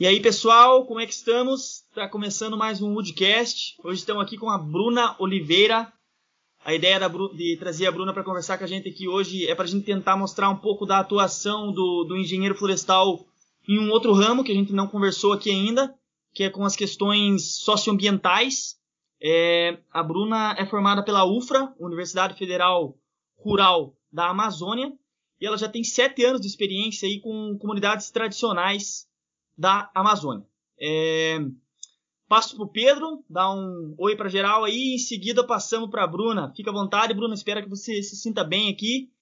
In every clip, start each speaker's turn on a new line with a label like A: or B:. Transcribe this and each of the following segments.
A: E aí, pessoal, como é que estamos? Está começando mais um Woodcast. Hoje estamos aqui com a Bruna Oliveira. A ideia de trazer a Bruna para conversar com a gente aqui hoje é para a gente tentar mostrar um pouco da atuação do, do engenheiro florestal em um outro ramo que a gente não conversou aqui ainda, que é com as questões socioambientais. É, a Bruna é formada pela UFRA, Universidade Federal Rural da Amazônia, e ela já tem sete anos de experiência aí com comunidades tradicionais da Amazônia. É, passo para o Pedro, dá um oi para geral aí, em seguida passamos para a Bruna. Fica à vontade, Bruna, espero que você se sinta bem aqui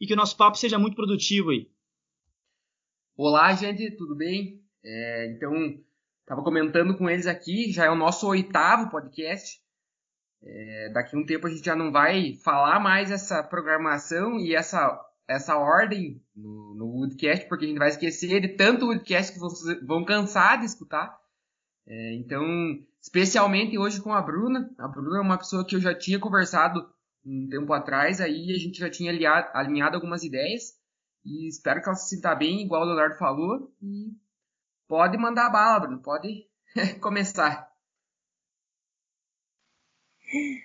A: e que o nosso papo seja muito produtivo aí.
B: Olá, gente, tudo bem? É, então, estava comentando com eles aqui, já é o nosso oitavo podcast. É, daqui um tempo a gente já não vai falar mais essa programação e essa essa ordem no, no Woodcast, porque a gente vai esquecer de tanto Woodcast que vocês vão cansar de escutar. É, então, especialmente hoje com a Bruna. A Bruna é uma pessoa que eu já tinha conversado um tempo atrás, aí a gente já tinha alinhado, alinhado algumas ideias. E espero que ela se sinta bem, igual o Leonardo falou. E pode mandar a bala, Bruno, pode começar.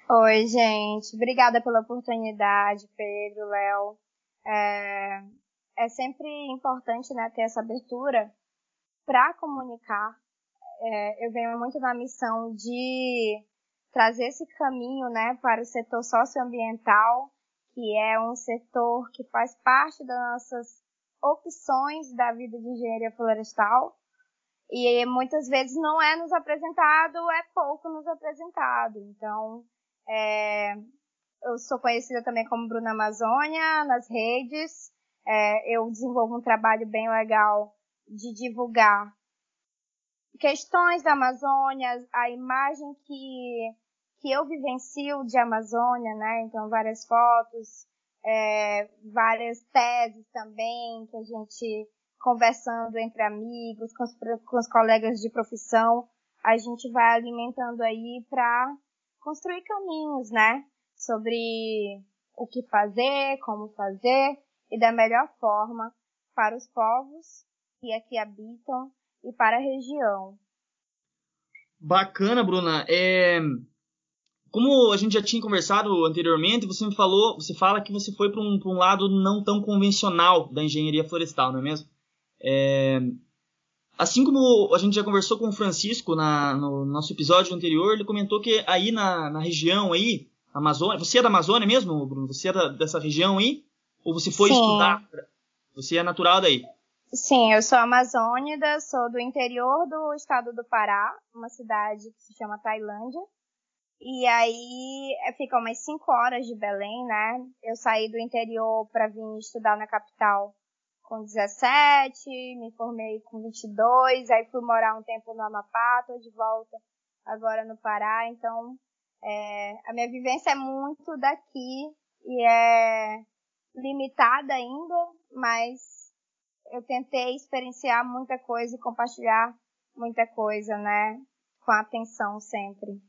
C: Oi, gente. Obrigada pela oportunidade, Pedro, Léo. É, é sempre importante né, ter essa abertura para comunicar. É, eu venho muito na missão de trazer esse caminho né, para o setor socioambiental, que é um setor que faz parte das nossas opções da vida de engenharia florestal. E muitas vezes não é nos apresentado, é pouco nos apresentado. Então, é, eu sou conhecida também como Bruna Amazônia nas redes. É, eu desenvolvo um trabalho bem legal de divulgar questões da Amazônia, a imagem que, que eu vivencio de Amazônia, né? Então, várias fotos, é, várias teses também, que a gente conversando entre amigos, com os, com os colegas de profissão, a gente vai alimentando aí para construir caminhos, né? Sobre o que fazer, como fazer e da melhor forma para os povos que aqui habitam e para a região.
A: Bacana, Bruna. É... Como a gente já tinha conversado anteriormente, você me falou, você fala que você foi para um, um, lado não tão convencional da engenharia florestal, não é mesmo? É... Assim como a gente já conversou com o Francisco na, no nosso episódio anterior, ele comentou que aí na, na região aí Amazônia. Você é da Amazônia mesmo, Bruno? Você é da, dessa região aí? Ou você foi Sim. estudar? Você é natural daí?
C: Sim, eu sou amazônida, sou do interior do estado do Pará, uma cidade que se chama Tailândia. E aí é, fica umas 5 horas de Belém, né? Eu saí do interior para vir estudar na capital com 17, me formei com 22, aí fui morar um tempo no Amapá, tô de volta agora no Pará, então é, a minha vivência é muito daqui e é limitada ainda, mas eu tentei experienciar muita coisa e compartilhar muita coisa, né? Com atenção sempre.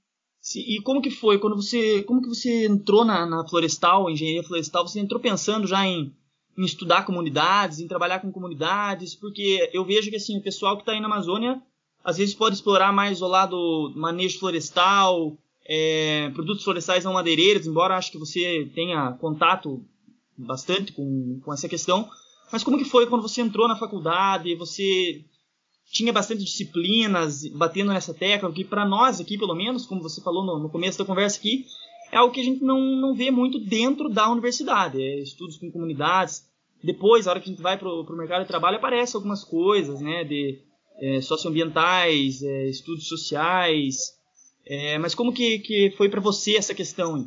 A: E como que foi quando você, como que você entrou na, na florestal, engenharia florestal? Você entrou pensando já em, em estudar comunidades, em trabalhar com comunidades? Porque eu vejo que assim o pessoal que está aí na Amazônia às vezes pode explorar mais o lado manejo florestal, é, produtos florestais não madeireiros, embora acho que você tenha contato bastante com, com essa questão. Mas como que foi quando você entrou na faculdade? Você tinha bastante disciplinas batendo nessa tecla, que para nós aqui, pelo menos, como você falou no, no, começo da conversa aqui, é algo que a gente não, não vê muito dentro da universidade. É estudos com comunidades. Depois, a hora que a gente vai para o mercado de trabalho, aparecem algumas coisas, né, de é, socioambientais, é, estudos sociais, é, mas como que, que foi para você essa questão?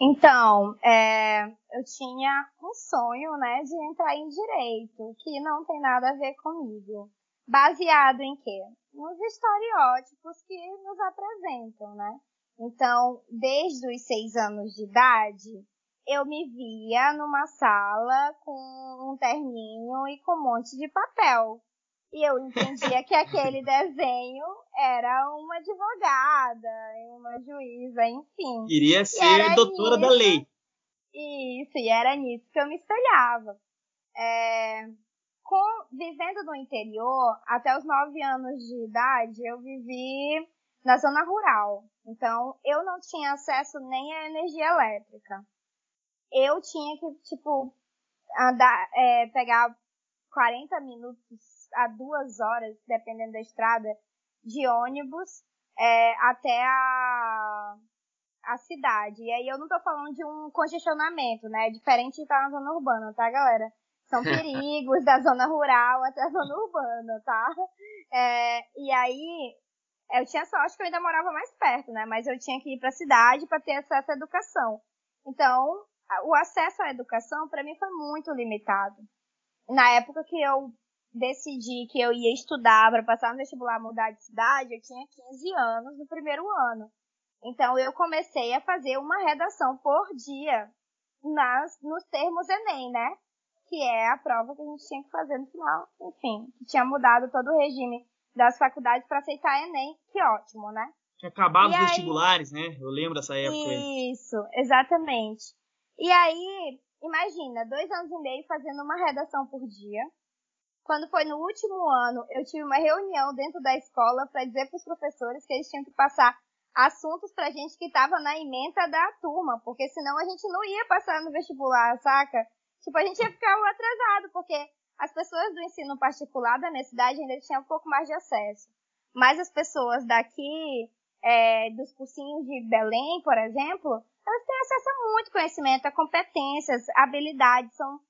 C: Então, é, eu tinha um sonho, né, de entrar em direito, que não tem nada a ver comigo. Baseado em quê? Nos estereótipos que nos apresentam, né? Então, desde os seis anos de idade, eu me via numa sala com um terninho e com um monte de papel. E eu entendia que aquele desenho era uma advogada, uma juíza, enfim.
A: Iria ser doutora nisso, da lei.
C: Isso, e era nisso que eu me espelhava. É, com, vivendo no interior, até os 9 anos de idade, eu vivi na zona rural. Então, eu não tinha acesso nem à energia elétrica. Eu tinha que, tipo, andar, é, pegar 40 minutos a duas horas, dependendo da estrada, de ônibus é, até a, a cidade. E aí eu não tô falando de um congestionamento, né? É diferente de estar na zona urbana, tá, galera? São perigos da zona rural até a zona urbana, tá? É, e aí eu tinha sorte que eu ainda morava mais perto, né? Mas eu tinha que ir para a cidade para ter acesso à educação. Então, o acesso à educação para mim foi muito limitado. Na época que eu decidi que eu ia estudar para passar no vestibular mudar de cidade, eu tinha 15 anos no primeiro ano. Então eu comecei a fazer uma redação por dia nas nos termos ENEM, né? Que é a prova que a gente tinha que fazer no final. Enfim, que tinha mudado todo o regime das faculdades para aceitar ENEM, que ótimo, né?
A: Tinha acabado e os aí... vestibulares, né? Eu lembro dessa época.
C: Isso, exatamente. E aí, imagina, dois anos e meio fazendo uma redação por dia. Quando foi no último ano, eu tive uma reunião dentro da escola para dizer para os professores que eles tinham que passar assuntos pra gente que tava na emenda da turma, porque senão a gente não ia passar no vestibular, saca? Tipo, a gente ia ficar atrasado, porque as pessoas do ensino particular da minha cidade ainda tinham um pouco mais de acesso. Mas as pessoas daqui, é, dos cursinhos de Belém, por exemplo, elas têm acesso a muito conhecimento, a competências, habilidades, são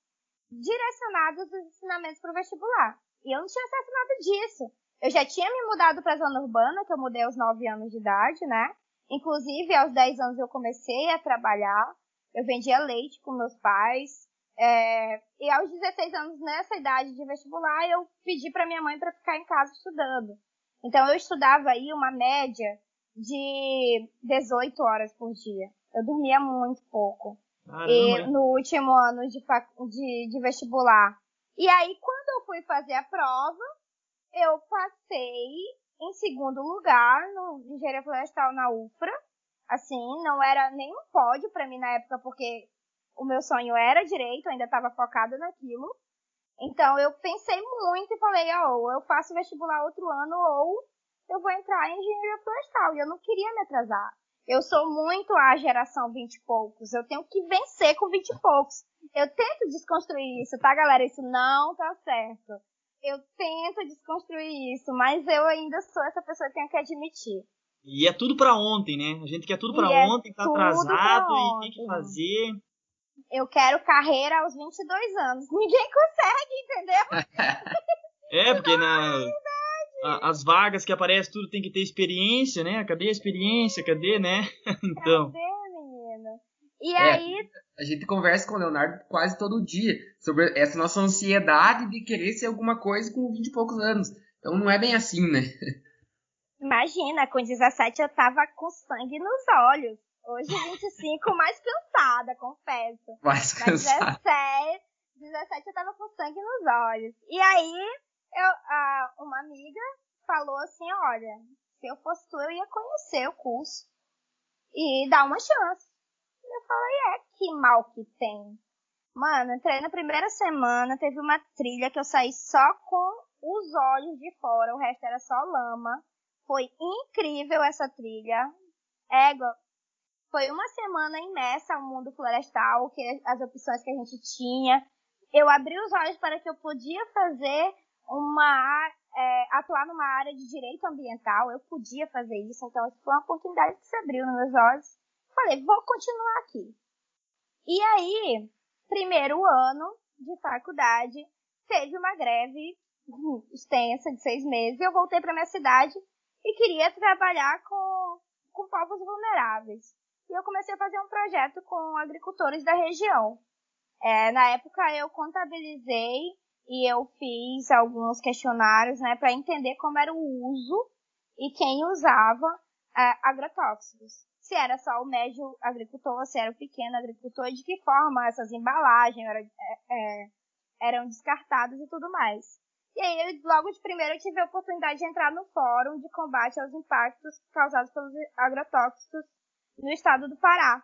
C: direcionados os ensinamentos para o vestibular. E eu não tinha acesso a nada disso. Eu já tinha me mudado para a zona urbana, que eu mudei aos 9 anos de idade, né? Inclusive, aos 10 anos eu comecei a trabalhar. Eu vendia leite com meus pais. É, e aos 16 anos, nessa idade de vestibular, eu pedi para minha mãe para ficar em casa estudando. Então, eu estudava aí uma média de 18 horas por dia. Eu dormia muito pouco. E no último ano de, de, de vestibular. E aí, quando eu fui fazer a prova, eu passei em segundo lugar no Engenharia Florestal na UFRA. Assim, não era nem um pódio para mim na época, porque o meu sonho era direito, ainda estava focada naquilo. Então eu pensei muito e falei, ó, oh, eu faço vestibular outro ano ou eu vou entrar em engenharia florestal. E eu não queria me atrasar. Eu sou muito a geração 20 e poucos. Eu tenho que vencer com 20 e poucos. Eu tento desconstruir isso, tá, galera? Isso não tá certo eu tento desconstruir isso, mas eu ainda sou essa pessoa que tenho que admitir.
A: E é tudo para ontem, né? A gente quer tudo para é ontem, tá atrasado e tem que fazer.
C: Eu quero carreira aos 22 anos. Ninguém consegue, entendeu?
A: é, porque na a, as vagas que aparecem tudo tem que ter experiência, né? Cadê a experiência? Cadê, né? então.
C: Cadê, menino? E
B: é.
C: aí
B: a gente conversa com o Leonardo quase todo dia sobre essa nossa ansiedade de querer ser alguma coisa com 20 e poucos anos. Então não é bem assim, né?
C: Imagina, com 17 eu tava com sangue nos olhos. Hoje 25, mais cansada, confesso.
B: Mais cansada.
C: Mas 17, 17 eu tava com sangue nos olhos. E aí, eu, a, uma amiga falou assim, olha, se eu fosse tu, eu ia conhecer o curso e dar uma chance. Eu falei, é, que mal que tem. Mano, entrei na primeira semana, teve uma trilha que eu saí só com os olhos de fora, o resto era só lama. Foi incrível essa trilha. Égua, foi uma semana imersa ao mundo florestal, que as opções que a gente tinha. Eu abri os olhos para que eu podia fazer uma é, atuar numa área de direito ambiental. Eu podia fazer isso, então foi uma oportunidade que se abriu nos meus olhos. Falei, vou continuar aqui. E aí, primeiro ano de faculdade, teve uma greve extensa de seis meses. Eu voltei para minha cidade e queria trabalhar com, com povos vulneráveis. E eu comecei a fazer um projeto com agricultores da região. É, na época eu contabilizei e eu fiz alguns questionários né, para entender como era o uso e quem usava é, agrotóxicos se era só o médio agricultor, se era o pequeno agricultor, de que forma essas embalagens eram, é, é, eram descartadas e tudo mais. E aí, logo de primeiro, eu tive a oportunidade de entrar no Fórum de Combate aos Impactos Causados pelos Agrotóxicos no estado do Pará.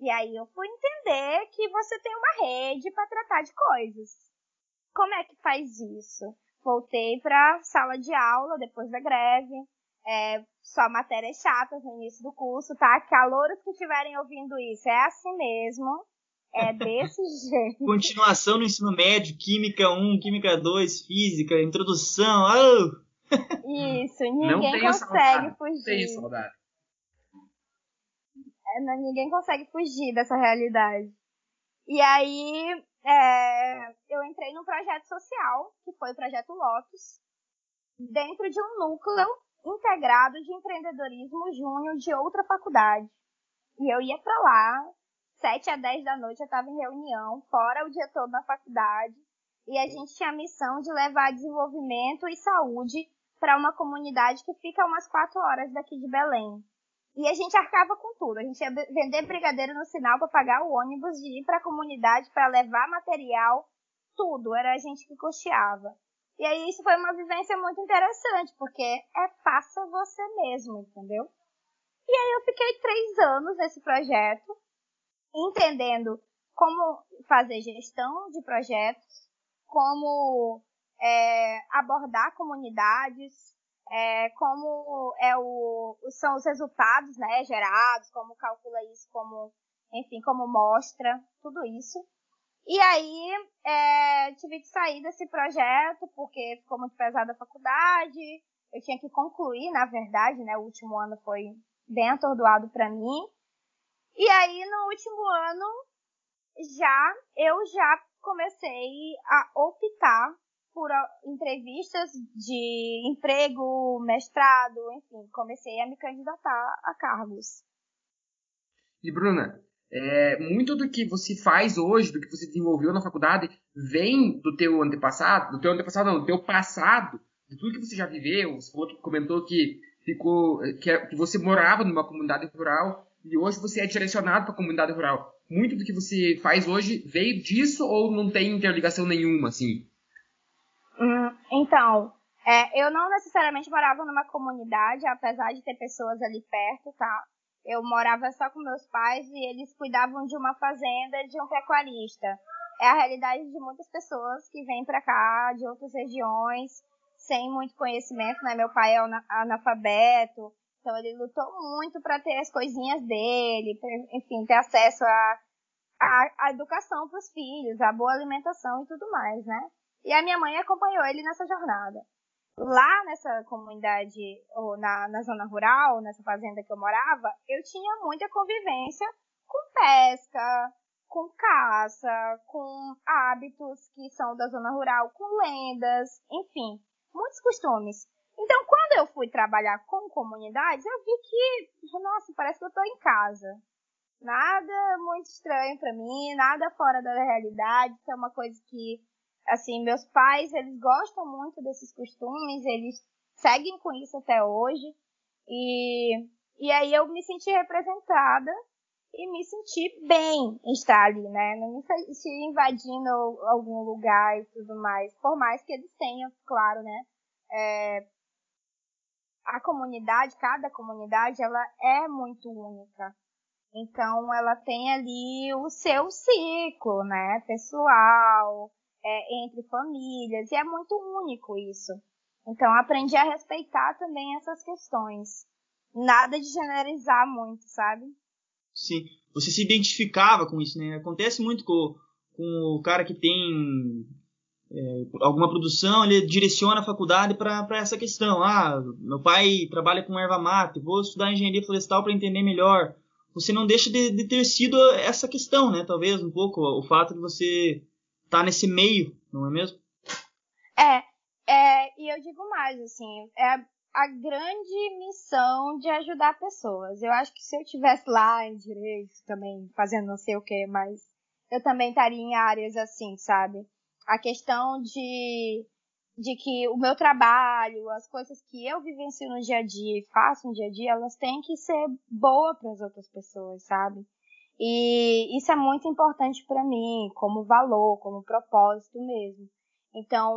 C: E aí eu fui entender que você tem uma rede para tratar de coisas. Como é que faz isso? Voltei para sala de aula depois da greve. É, só matérias chatas no início do curso, tá? Calouros que estiverem ouvindo isso, é assim mesmo. É desse jeito.
A: Continuação no ensino médio, Química 1, Química 2, Física, Introdução. Oh!
C: Isso, ninguém consegue saudade. fugir.
B: Tenho saudade.
C: É, não, ninguém consegue fugir dessa realidade. E aí, é, eu entrei num projeto social, que foi o Projeto Lotus, dentro de um núcleo integrado de empreendedorismo júnior de outra faculdade. E eu ia para lá, sete a dez da noite eu estava em reunião, fora o dia todo na faculdade, e a gente tinha a missão de levar desenvolvimento e saúde para uma comunidade que fica umas quatro horas daqui de Belém. E a gente arcava com tudo. A gente ia vender brigadeiro no sinal para pagar o ônibus de ir para a comunidade para levar material, tudo. Era a gente que custeava. E aí isso foi uma vivência muito interessante, porque é faça você mesmo, entendeu? E aí eu fiquei três anos nesse projeto, entendendo como fazer gestão de projetos, como é, abordar comunidades, é, como é o, são os resultados né, gerados, como calcula isso, como, enfim, como mostra, tudo isso. E aí é, tive que sair desse projeto porque ficou muito pesada a faculdade, eu tinha que concluir, na verdade, né? O último ano foi bem atordoado para mim. E aí no último ano já eu já comecei a optar por entrevistas de emprego, mestrado, enfim, comecei a me candidatar a cargos.
B: E Bruna, é, muito do que você faz hoje, do que você desenvolveu na faculdade, vem do teu antepassado, do teu antepassado não, do teu passado, de tudo que você já viveu. Você comentou que ficou, que, é, que você morava numa comunidade rural e hoje você é direcionado para a comunidade rural. Muito do que você faz hoje veio disso ou não tem interligação nenhuma, assim?
C: Então, é, eu não necessariamente morava numa comunidade, apesar de ter pessoas ali perto, tá? Eu morava só com meus pais e eles cuidavam de uma fazenda de um pecuarista. É a realidade de muitas pessoas que vêm para cá de outras regiões sem muito conhecimento, né? Meu pai é analfabeto, então ele lutou muito para ter as coisinhas dele, pra, enfim, ter acesso à a, a, a, educação para os filhos, a boa alimentação e tudo mais, né? E a minha mãe acompanhou ele nessa jornada. Lá nessa comunidade, ou na, na zona rural, nessa fazenda que eu morava, eu tinha muita convivência com pesca, com caça, com hábitos que são da zona rural, com lendas, enfim, muitos costumes. Então, quando eu fui trabalhar com comunidades, eu vi que, nossa, parece que eu estou em casa. Nada muito estranho para mim, nada fora da realidade. Isso é uma coisa que assim, meus pais, eles gostam muito desses costumes, eles seguem com isso até hoje. E, e aí eu me senti representada e me senti bem em estar ali, né? Não me senti invadindo algum lugar e tudo mais. Por mais que eles tenham, claro, né? É, a comunidade, cada comunidade, ela é muito única. Então, ela tem ali o seu ciclo, né? Pessoal, é, entre famílias, e é muito único isso. Então, aprendi a respeitar também essas questões. Nada de generalizar muito, sabe?
A: Sim, você se identificava com isso, né? Acontece muito com, com o cara que tem é, alguma produção, ele direciona a faculdade para essa questão. Ah, meu pai trabalha com erva mate, vou estudar engenharia florestal para entender melhor. Você não deixa de, de, ter sido essa questão, né? Talvez um pouco o fato de você tá nesse meio, não é mesmo?
C: É, é e eu digo mais, assim, é a grande missão de ajudar pessoas. Eu acho que se eu tivesse lá em direito também, fazendo não sei o que, mas eu também estaria em áreas assim, sabe? A questão de, de que o meu trabalho, as coisas que eu vivencio no dia a dia e faço no dia a dia, elas têm que ser boas para as outras pessoas, sabe? E isso é muito importante para mim, como valor, como propósito mesmo. Então,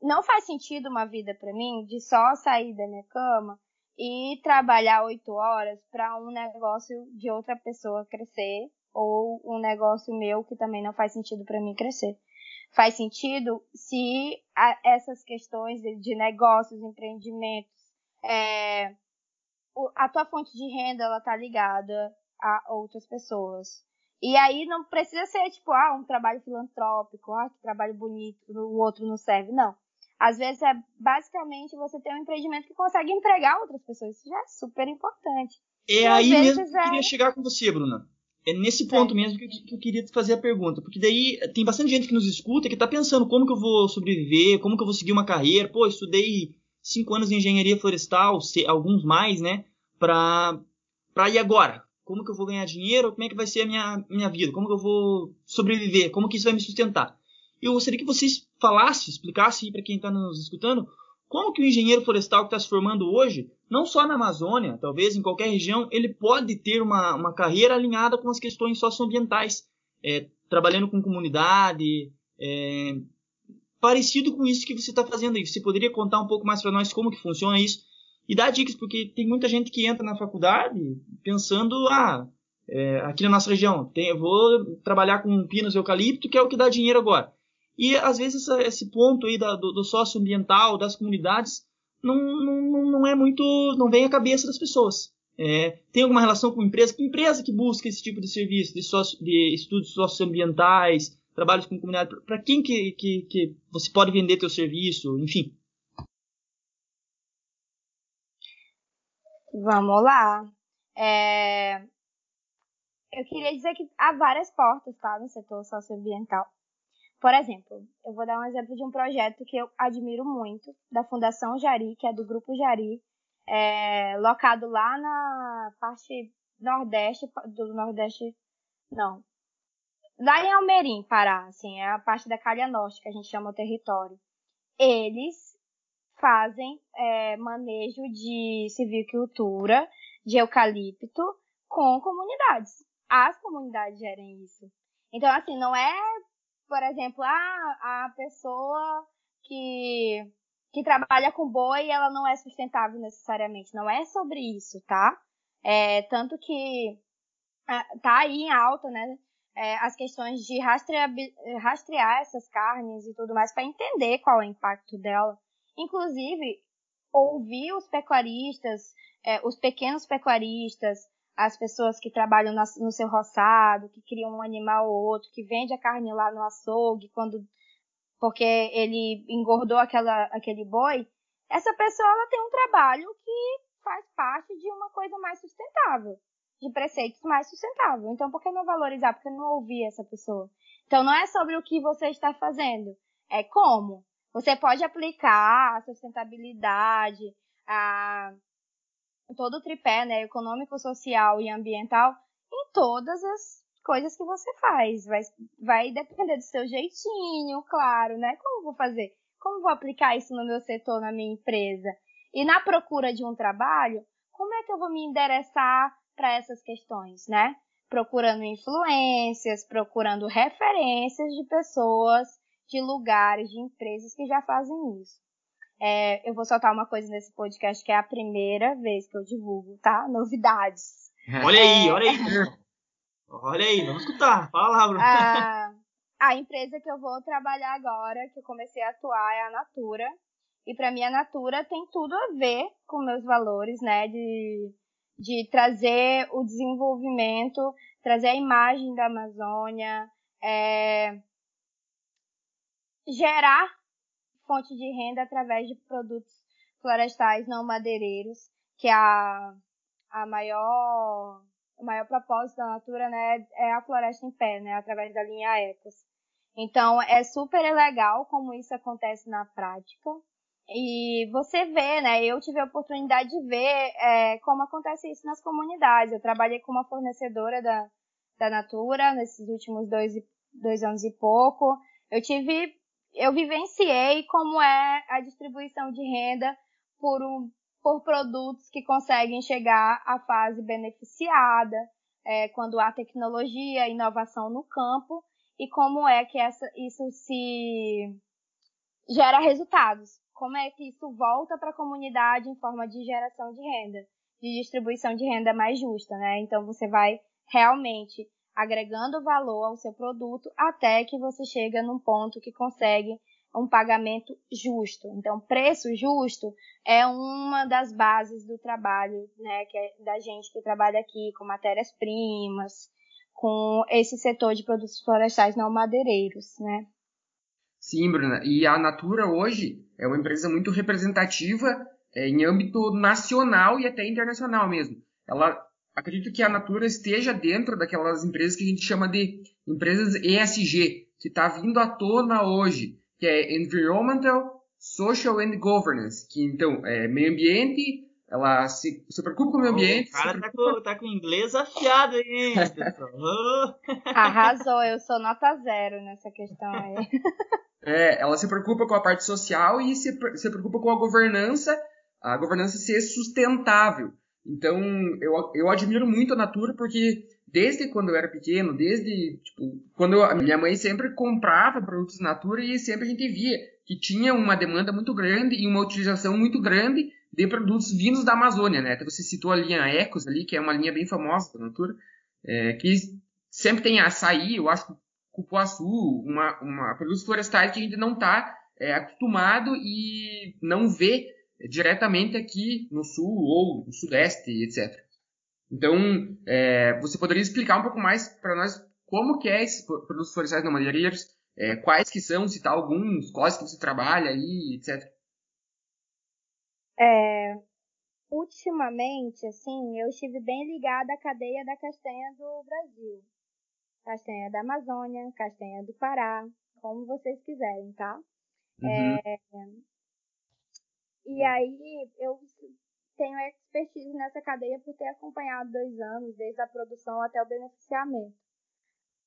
C: não faz sentido uma vida para mim de só sair da minha cama e trabalhar oito horas para um negócio de outra pessoa crescer ou um negócio meu que também não faz sentido para mim crescer. faz sentido se essas questões de, negócios, empreendimentos, é, a tua fonte de renda ela tá ligada a outras pessoas. E aí não precisa ser tipo, ah, um trabalho filantrópico, ah, que trabalho bonito, o outro não serve. Não. Às vezes é basicamente você ter um empreendimento que consegue empregar outras pessoas. Isso já é super importante.
A: É e aí mesmo que eu queria é chegar com você, Bruna. É nesse ponto mesmo que eu, que eu, queria fazer a pergunta. Porque daí tem bastante gente que nos escuta que está pensando como que eu vou sobreviver, como que eu vou seguir uma carreira. Pô, estudei cinco anos de engenharia florestal, alguns mais, né? Pra, pra ir agora. Como que eu vou ganhar dinheiro? Como é que vai ser a minha, minha vida? Como que eu vou sobreviver? Como que isso vai me sustentar? Eu gostaria que vocês falassem, explicassem para quem está nos escutando, como que o engenheiro florestal que está se formando hoje, não só na Amazônia, talvez em qualquer região, ele pode ter uma, uma carreira alinhada com as questões socioambientais, é, trabalhando com comunidade, é, parecido com isso que você está fazendo aí. Você poderia contar um pouco mais para nós como que funciona isso? E dar dicas, porque tem muita gente que entra na faculdade pensando, ah, é, aqui na nossa região, tem, eu vou trabalhar com pinos e eucalipto, que é o que dá dinheiro agora. E às vezes esse ponto aí da, do, do socioambiental, das comunidades, não, não, não é muito. não vem à cabeça das pessoas. É, tem alguma relação com empresa? Que empresa que busca esse tipo de serviço, de, socio, de estudos socioambientais, trabalhos com comunidade? Para quem que, que, que você pode vender teu serviço? Enfim.
C: Vamos lá. É... Eu queria dizer que há várias portas, tá, no setor socioambiental. Por exemplo, eu vou dar um exemplo de um projeto que eu admiro muito, da Fundação Jari, que é do Grupo Jari, é, locado lá na parte nordeste do nordeste, não, lá em Almerim, Pará, assim, é a parte da Calha Norte que a gente chama o território. Eles fazem é, manejo de civicultura, de eucalipto com comunidades. As comunidades gerem isso. Então, assim, não é por exemplo, ah, a pessoa que, que trabalha com boi, ela não é sustentável necessariamente. Não é sobre isso, tá? É, tanto que tá aí em alta, né? É, as questões de rastrear, rastrear essas carnes e tudo mais para entender qual é o impacto dela. Inclusive, ouvir os pecuaristas, é, os pequenos pecuaristas, as pessoas que trabalham no seu roçado, que criam um animal ou outro, que vende a carne lá no açougue, quando porque ele engordou aquela, aquele boi, essa pessoa ela tem um trabalho que faz parte de uma coisa mais sustentável, de preceitos mais sustentáveis. Então, por que não valorizar? Por que não ouvir essa pessoa? Então, não é sobre o que você está fazendo, é como. Você pode aplicar a sustentabilidade, a todo o tripé, né, econômico, social e ambiental, em todas as coisas que você faz. Vai, vai depender do seu jeitinho, claro, né? Como vou fazer? Como vou aplicar isso no meu setor, na minha empresa? E na procura de um trabalho, como é que eu vou me endereçar para essas questões, né? Procurando influências, procurando referências de pessoas, de lugares, de empresas que já fazem isso. É, eu vou soltar uma coisa nesse podcast que é a primeira vez que eu divulgo, tá? Novidades.
A: Olha aí, olha aí. olha aí, vamos escutar. A palavra.
C: A, a empresa que eu vou trabalhar agora, que eu comecei a atuar, é a Natura. E para mim a Natura tem tudo a ver com meus valores, né? De, de trazer o desenvolvimento, trazer a imagem da Amazônia, é, gerar fonte de renda através de produtos florestais não madeireiros, que é a, a maior, o maior propósito da Natura, né, é a floresta em pé, né, através da linha Ecos. Então, é super legal como isso acontece na prática. E você vê, né? Eu tive a oportunidade de ver é, como acontece isso nas comunidades. Eu trabalhei com uma fornecedora da, da Natura nesses últimos dois, dois anos e pouco. Eu tive eu vivenciei como é a distribuição de renda por, um, por produtos que conseguem chegar à fase beneficiada, é, quando há tecnologia, inovação no campo, e como é que essa, isso se gera resultados. Como é que isso volta para a comunidade em forma de geração de renda, de distribuição de renda mais justa, né? Então você vai realmente agregando valor ao seu produto até que você chega num ponto que consegue um pagamento justo. Então, preço justo é uma das bases do trabalho, né, que é da gente que trabalha aqui com matérias-primas, com esse setor de produtos florestais não madeireiros, né?
B: Sim, Bruna. E a Natura hoje é uma empresa muito representativa é, em âmbito nacional e até internacional mesmo. Ela acredito que a Natura esteja dentro daquelas empresas que a gente chama de empresas ESG, que está vindo à tona hoje, que é Environmental, Social and Governance, que então é meio ambiente, ela se, se preocupa com o meio ambiente.
A: O cara tá com, tá com inglês afiado aí, hein,
C: Arrasou, eu sou nota zero nessa questão aí.
B: É, ela se preocupa com a parte social e se, se preocupa com a governança, a governança ser sustentável. Então, eu, eu admiro muito a Natura porque desde quando eu era pequeno, desde tipo, quando eu, minha mãe sempre comprava produtos Natura e sempre a gente via que tinha uma demanda muito grande e uma utilização muito grande de produtos vindos da Amazônia, né? Até você citou a linha Ecos ali, que é uma linha bem famosa da Natura, é, que sempre tem açaí, eu acho cupuaçu, uma, uma produtos florestais que a gente não está é, acostumado e não vê diretamente aqui no sul ou no sudeste, etc. Então, é, você poderia explicar um pouco mais para nós como que é esses produtos florestais não madeireiros, é, quais que são, citar alguns, quais que você trabalha aí, etc.
C: É, ultimamente, assim, eu estive bem ligada à cadeia da castanha do Brasil. Castanha da Amazônia, castanha do Pará, como vocês quiserem, tá? Uhum. É, e aí eu tenho expertise nessa cadeia por ter acompanhado dois anos, desde a produção até o beneficiamento.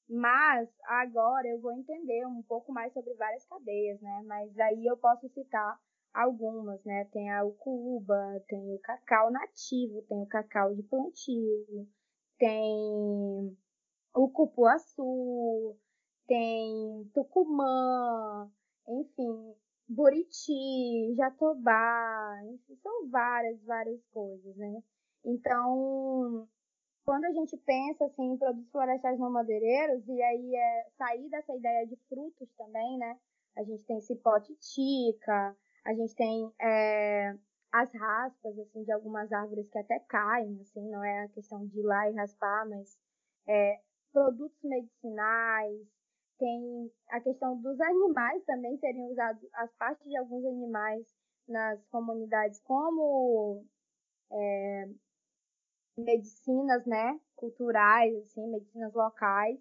C: Mas agora eu vou entender um pouco mais sobre várias cadeias, né? Mas aí eu posso citar algumas, né? Tem a ucuba, tem o cacau nativo, tem o cacau de plantio, tem o cupuaçu, tem tucumã, enfim, buriti, jatobá, enfim, são várias, várias coisas, né? Então, quando a gente pensa assim em produtos florestais não madeireiros e aí é sair dessa ideia de frutos também, né? A gente tem cipote tica, a gente tem é, as raspas, assim, de algumas árvores que até caem, assim, não é a questão de ir lá e raspar, mas é, produtos medicinais, tem a questão dos animais também serem usados, as partes de alguns animais nas comunidades como é, medicinas, né, culturais, assim, medicinas locais.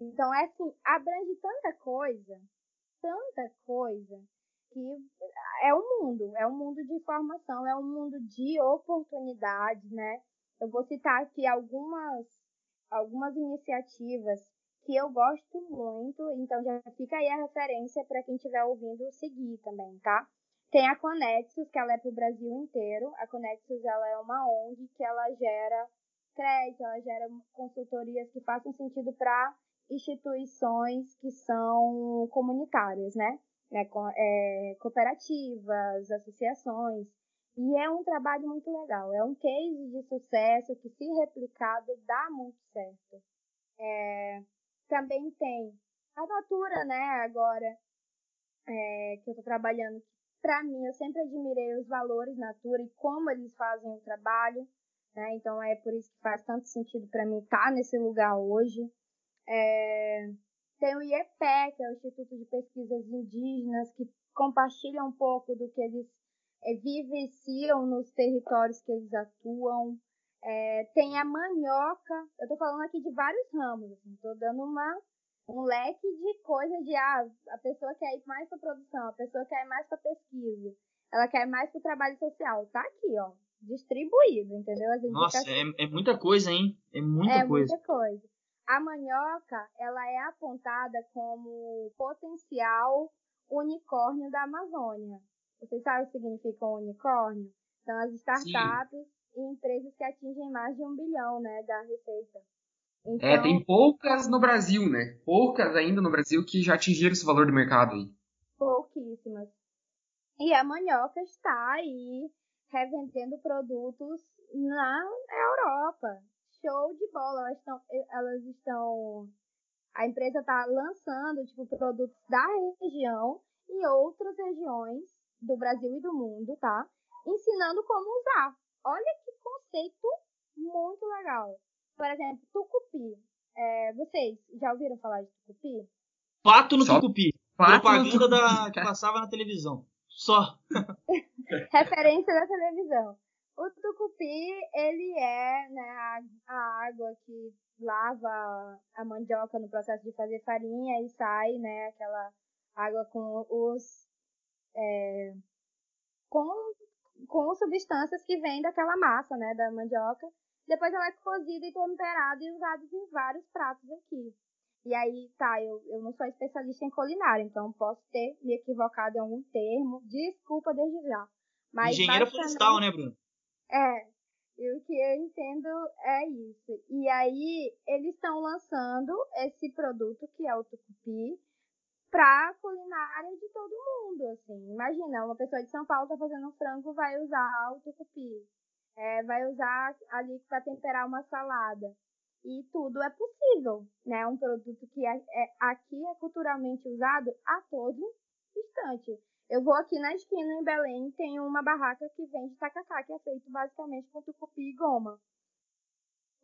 C: Então, é assim, abrange tanta coisa, tanta coisa, que é um mundo, é um mundo de informação, é um mundo de oportunidades, né? Eu vou citar aqui algumas, algumas iniciativas que eu gosto muito, então já fica aí a referência para quem estiver ouvindo seguir também, tá? Tem a Conexus, que ela é para o Brasil inteiro. A Conexus ela é uma ONG que ela gera crédito, ela gera consultorias que façam sentido para instituições que são comunitárias, né? né, é, cooperativas, associações. E é um trabalho muito legal. É um case de sucesso que, se replicado, dá muito certo. É, também tem a Natura, né, agora, é, que eu estou trabalhando. Para mim, eu sempre admirei os valores Natura e como eles fazem o trabalho. Né? Então, é por isso que faz tanto sentido para mim estar tá nesse lugar hoje. É, tem o IEPE, que é o Instituto de Pesquisas Indígenas, que compartilha um pouco do que eles é, vivenciam nos territórios que eles atuam. É, tem a manioca, eu estou falando aqui de vários ramos, estou assim, dando uma, um leque de coisas de ah, a pessoa quer ir mais para produção, a pessoa quer ir mais para pesquisa, ela quer mais para o trabalho social. Tá aqui, ó, distribuído, entendeu?
A: Nossa, é, é, muita coisa, hein? É muita
C: é
A: coisa.
C: É muita coisa. A manioca, ela é apontada como potencial unicórnio da Amazônia. Vocês sabem o que significa um unicórnio? São as startups Sim. E empresas que atingem mais de um bilhão, né, da receita.
B: Então, é, tem poucas no Brasil, né? Poucas ainda no Brasil que já atingiram esse valor de mercado aí.
C: Pouquíssimas. E a manioca está aí revendendo produtos na Europa, show de bola. Elas estão, elas estão a empresa está lançando tipo produtos da região em outras regiões do Brasil e do mundo, tá? Ensinando como usar. Olha que conceito muito legal. Por exemplo, tucupi. É, vocês já ouviram falar de tucupi?
A: Pato no Só tucupi. Pato Propaganda no da, que passava na televisão. Só.
C: Referência da televisão. O tucupi, ele é né, a, a, água que lava a mandioca no processo de fazer farinha e sai, né, aquela água com os é, com, com substâncias que vêm daquela massa, né, da mandioca. Depois ela é cozida e temperada e usada em vários pratos aqui. E aí, tá, eu, eu não sou especialista em culinária, então posso ter me equivocado em algum termo. Desculpa desde já.
A: Mas Engenheira florestal, né, Bruno?
C: É, e o que eu entendo é isso. E aí, eles estão lançando esse produto, que é o tucupi, pra culinária de todo mundo, assim. Imagina, uma pessoa de São Paulo tá fazendo um frango, vai usar o tucupi. É, vai usar ali para temperar uma salada. E tudo é possível, né? Um produto que é, é, aqui é culturalmente usado a todo instante. Eu vou aqui na esquina em Belém, tem uma barraca que vende tacacá, que é feito basicamente com tucupi e goma.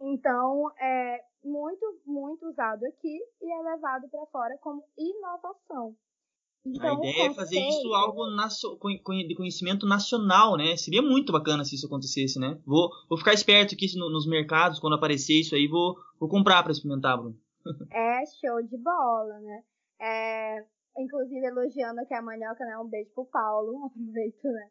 C: Então, é muito, muito usado aqui e é levado para fora como inovação.
A: Então, a ideia é fazer isso algo de conhecimento nacional, né? Seria muito bacana se isso acontecesse, né? Vou, vou ficar esperto aqui nos mercados, quando aparecer isso aí, vou, vou comprar para experimentar, Bruno.
C: é show de bola, né? É, inclusive elogiando aqui a manioca, né? Um beijo pro Paulo, aproveito, né?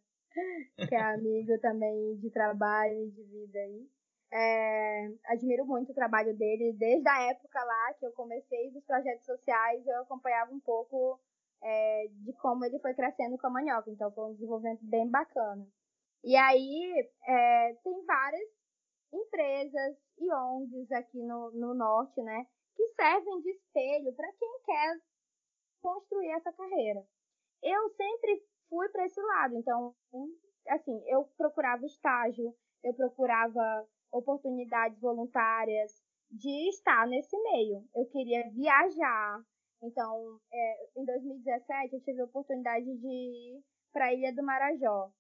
C: Que é amigo também de trabalho e de vida aí. É, admiro muito o trabalho dele, desde a época lá que eu comecei dos projetos sociais, eu acompanhava um pouco é, de como ele foi crescendo com a manioca, então foi um desenvolvimento bem bacana. E aí é, tem várias empresas e ONGs aqui no, no norte, né, que servem de espelho para quem quer construir essa carreira. Eu sempre fui para esse lado, então, assim, eu procurava estágio, eu procurava oportunidades voluntárias de estar nesse meio. Eu queria viajar. Então, é, em 2017, eu tive a oportunidade de ir para a Ilha do Marajó.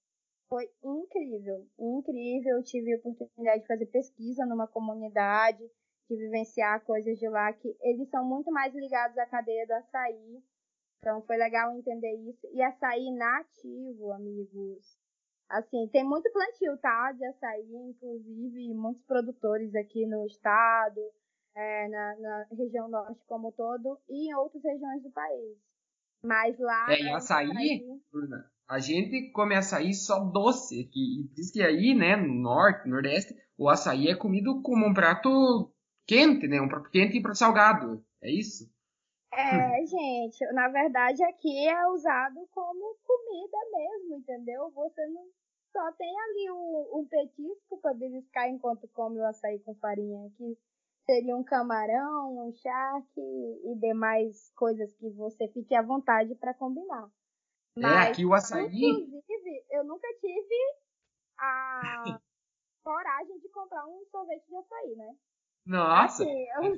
C: Foi incrível, incrível. Eu tive a oportunidade de fazer pesquisa numa comunidade, de vivenciar coisas de lá que eles são muito mais ligados à cadeia do açaí. Então foi legal entender isso. E açaí nativo, amigos. Assim, tem muito plantio, tá? De açaí, inclusive muitos produtores aqui no estado, é, na, na, região norte como um todo e em outras regiões do país. Mas lá.
B: É, em açaí, açaí, Bruna, a gente come açaí só doce. Que, e diz que aí, né, no norte, nordeste, o açaí é comido como um prato quente, né? Um prato quente e prato salgado. É isso?
C: É, gente, na verdade aqui é usado como comida mesmo, entendeu? Você não só tem ali um, um petisco para beliscar enquanto come o açaí com farinha, que seria um camarão, um charque e demais coisas que você fique à vontade para combinar.
B: É, Mas, é, aqui o açaí.
C: Inclusive, eu nunca tive a coragem de comprar um sorvete de açaí, né?
B: Nossa! Assim, eu...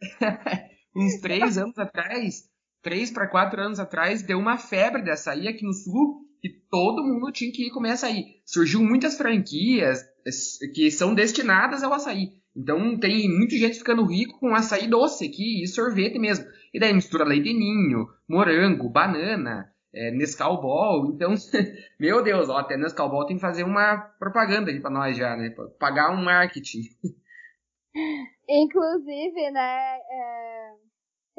B: uns três anos atrás, três para quatro anos atrás, deu uma febre de açaí aqui no sul que todo mundo tinha que ir comer açaí. Surgiu muitas franquias que são destinadas ao açaí. Então tem muita gente ficando rico com açaí doce aqui e sorvete mesmo. E daí mistura leite ninho, morango, banana, é, Nescau Ball. Então, meu Deus, ó, até Nescau Ball tem que fazer uma propaganda aqui pra nós já, né? Pagar um marketing.
C: Inclusive, né, é,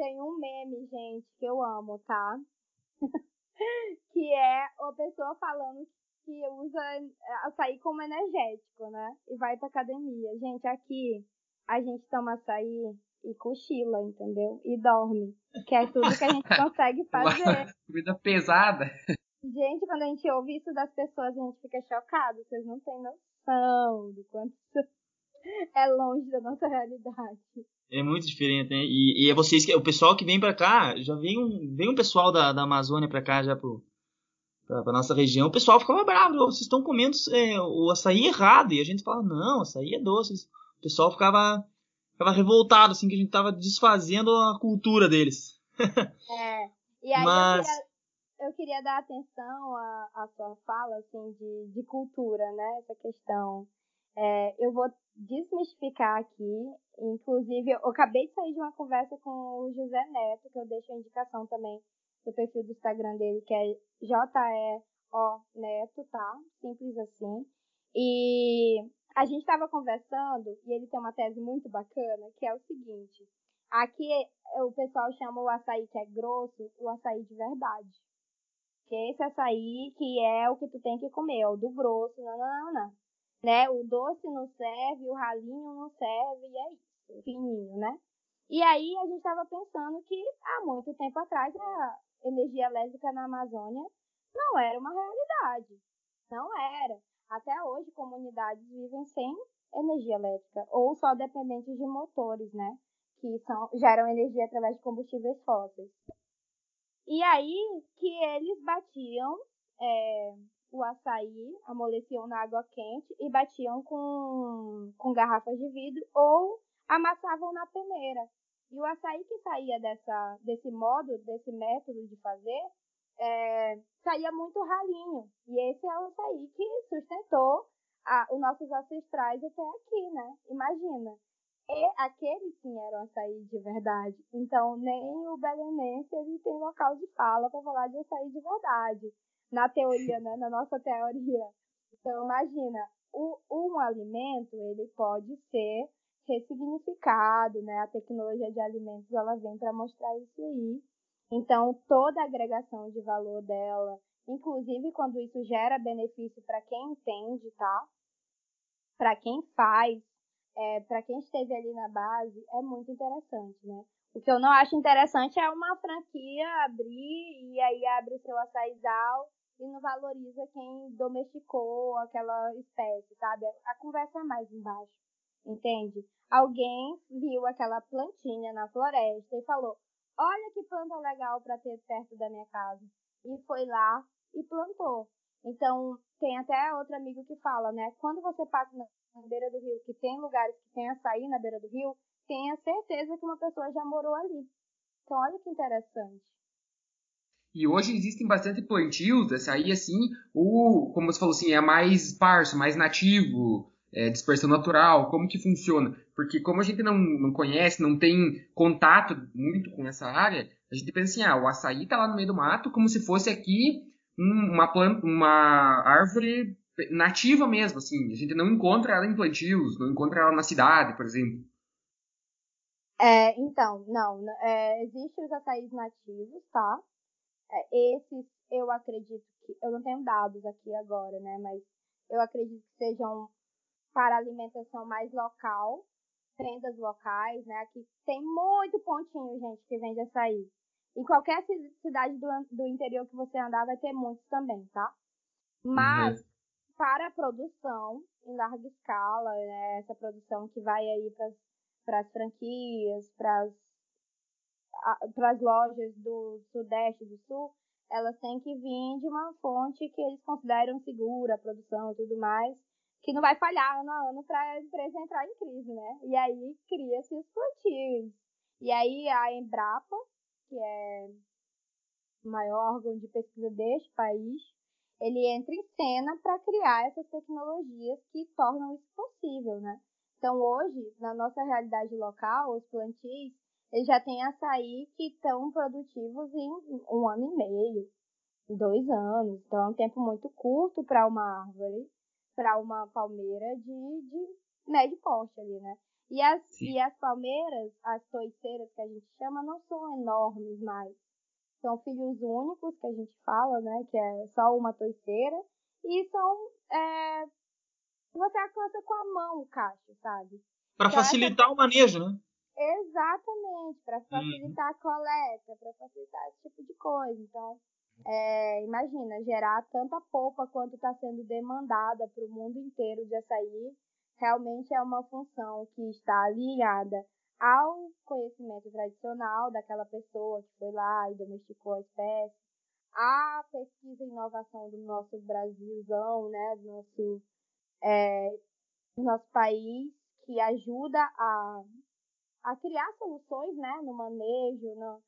C: tem um meme, gente, que eu amo, tá? que é a pessoa falando que usa açaí como energético, né? E vai pra academia. Gente, aqui a gente toma açaí e cochila, entendeu? E dorme. Que é tudo que a gente consegue fazer.
B: Comida pesada.
C: Gente, quando a gente ouve isso das pessoas, a gente fica chocado. Vocês não têm noção do quanto é longe da nossa realidade.
A: É muito diferente, né? E, e é vocês que. O pessoal que vem pra cá, já vem um, vem um pessoal da, da Amazônia pra cá, já pro, pra, pra nossa região. O pessoal ficava bravo, vocês estão comendo é, o açaí errado. E a gente fala, não, açaí é doce. O pessoal ficava, ficava revoltado, assim, que a gente tava desfazendo a cultura deles.
C: é. E aí Mas... eu, queria, eu queria dar atenção à, à sua fala, assim, de, de cultura, né? Essa questão. É, eu vou desmistificar aqui. Inclusive, eu acabei de sair de uma conversa com o José Neto, que eu deixo a indicação também do perfil do Instagram dele, que é J-E-O Neto, tá? Simples assim. E a gente estava conversando e ele tem uma tese muito bacana, que é o seguinte: aqui o pessoal chama o açaí que é grosso, o açaí de verdade. Que é esse açaí que é o que tu tem que comer, é o do grosso, não, não, não, não. Né? O doce não serve, o ralinho não serve, e é isso, fininho, né? E aí a gente estava pensando que há muito tempo atrás a energia elétrica na Amazônia não era uma realidade. Não era. Até hoje, comunidades vivem sem energia elétrica ou só dependentes de motores, né? Que são, geram energia através de combustíveis fósseis. E aí que eles batiam é, o açaí, amoleciam na água quente e batiam com, com garrafas de vidro ou amassavam na peneira. E o açaí que saía dessa, desse modo, desse método de fazer, é, saía muito ralinho. E esse é o açaí que sustentou a, os nossos ancestrais até aqui, né? Imagina. E aqueles sim eram açaí de verdade. Então, nem o belenense ele tem local de fala para falar de açaí de verdade. Na teoria, né? Na nossa teoria. Então, imagina, o, um alimento, ele pode ser ressignificado, né? A tecnologia de alimentos, ela vem para mostrar isso aí. Então, toda a agregação de valor dela, inclusive quando isso gera benefício para quem entende, tá? Para quem faz, é, para quem esteve ali na base, é muito interessante, né? O que eu não acho interessante é uma franquia abrir e aí abre o seu açaizal e não valoriza quem domesticou aquela espécie, sabe? A conversa é mais embaixo, entende? Alguém viu aquela plantinha na floresta e falou: olha que planta legal para ter perto da minha casa. E foi lá e plantou. Então, tem até outro amigo que fala, né? Quando você passa na beira do rio, que tem lugares que tem açaí na beira do rio, tenha certeza que uma pessoa já morou ali. Então, olha que interessante.
B: E hoje existem bastante plantios de açaí, assim, o, como você falou assim, é mais esparso, mais nativo, é, dispersão natural, como que funciona? Porque como a gente não, não conhece, não tem contato muito com essa área, a gente pensa assim, ah, o açaí está lá no meio do mato como se fosse aqui uma planta, uma árvore nativa mesmo, assim. A gente não encontra ela em plantios, não encontra ela na cidade, por exemplo.
C: É, então, não, é, existem os açaís nativos, tá? É, esses eu acredito que, eu não tenho dados aqui agora, né, mas eu acredito que sejam para alimentação mais local, prendas locais, né? Aqui tem muito pontinho, gente, que vende açaí. Em qualquer cidade do, do interior que você andar, vai ter muitos também, tá? Mas, uhum. para a produção em larga escala, né? Essa produção que vai aí para as franquias, para as lojas do Sudeste e do Sul, elas têm que vir de uma fonte que eles consideram segura, a produção e tudo mais que não vai falhar ano a ano para a empresa entrar em crise, né? E aí cria-se os plantios. E aí a Embrapa, que é o maior órgão de pesquisa deste país, ele entra em cena para criar essas tecnologias que tornam isso possível, né? Então hoje, na nossa realidade local, os plantios, eles já têm açaí que estão produtivos em um ano e meio, dois anos. Então é um tempo muito curto para uma árvore para uma palmeira de, de médio porte ali, né? E as, e as palmeiras, as toiceiras que a gente chama, não são enormes mais. São filhos únicos, que a gente fala, né? Que é só uma toiceira. E são. É, você alcança com a mão o cacho, sabe?
A: Para então, facilitar essa... o manejo, né?
C: Exatamente, para facilitar uhum. a coleta, para facilitar esse tipo de coisa. Então, é, imagina, gerar tanta polpa quanto está sendo demandada para o mundo inteiro de açaí, realmente é uma função que está alinhada ao conhecimento tradicional daquela pessoa que foi lá e domesticou a espécie, à pesquisa e inovação do nosso Brasilzão, né, do nosso, é, do nosso país, que que ajuda a, a criar soluções né, no manejo no,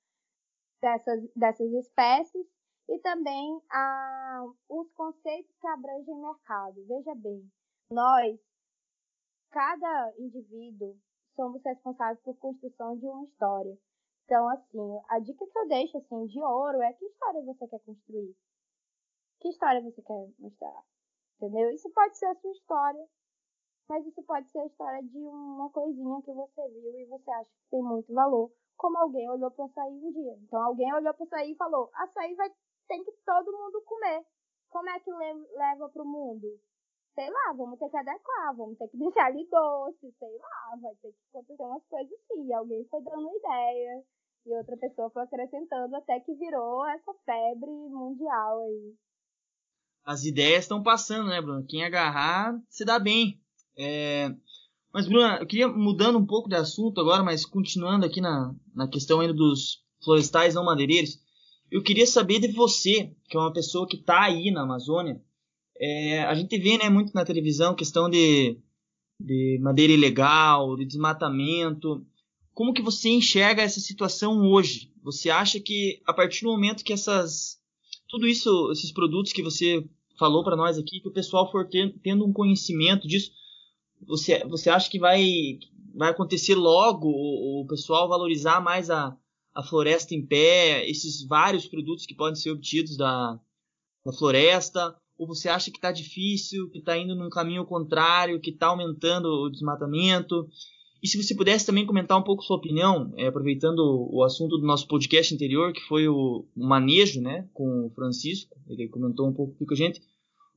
C: dessas, dessas espécies e também a, os conceitos que abrangem mercado. Veja bem, nós, cada indivíduo, somos responsáveis por construção de uma história. Então, assim, a dica que eu deixo assim de ouro é que história você quer construir? Que história você quer mostrar? Entendeu? Isso pode ser a sua história, mas isso pode ser a história de uma coisinha que você viu e você acha que tem muito valor, como alguém olhou para açaí um dia. Então, alguém olhou para açaí e falou: açaí vai tem que todo mundo comer. Como é que leva para o mundo? sei lá, vamos ter que adequar, vamos ter que deixar ele doce, sei lá, vai ter que acontecer umas coisas assim. Alguém foi dando ideia e outra pessoa foi acrescentando até que virou essa febre mundial aí.
A: As ideias estão passando, né, Bruna? Quem agarrar se dá bem. É... Mas, Bruna, eu queria mudando um pouco de assunto agora, mas continuando aqui na, na questão ainda dos florestais não madeireiros, eu queria saber de você, que é uma pessoa que está aí na Amazônia, é, a gente vê né, muito na televisão questão de, de madeira ilegal, de desmatamento. Como que você enxerga essa situação hoje? Você acha que a partir do momento que essas tudo isso, esses produtos que você falou para nós aqui, que o pessoal for ter, tendo um conhecimento disso, você, você acha que vai, vai acontecer logo o, o pessoal valorizar mais a, a floresta em pé, esses vários produtos que podem ser obtidos da, da floresta? Ou você acha que está difícil, que está indo num caminho contrário, que está aumentando o desmatamento? E se você pudesse também comentar um pouco sua opinião, é, aproveitando o assunto do nosso podcast anterior, que foi o, manejo, né, com o Francisco, ele comentou um pouco com a gente.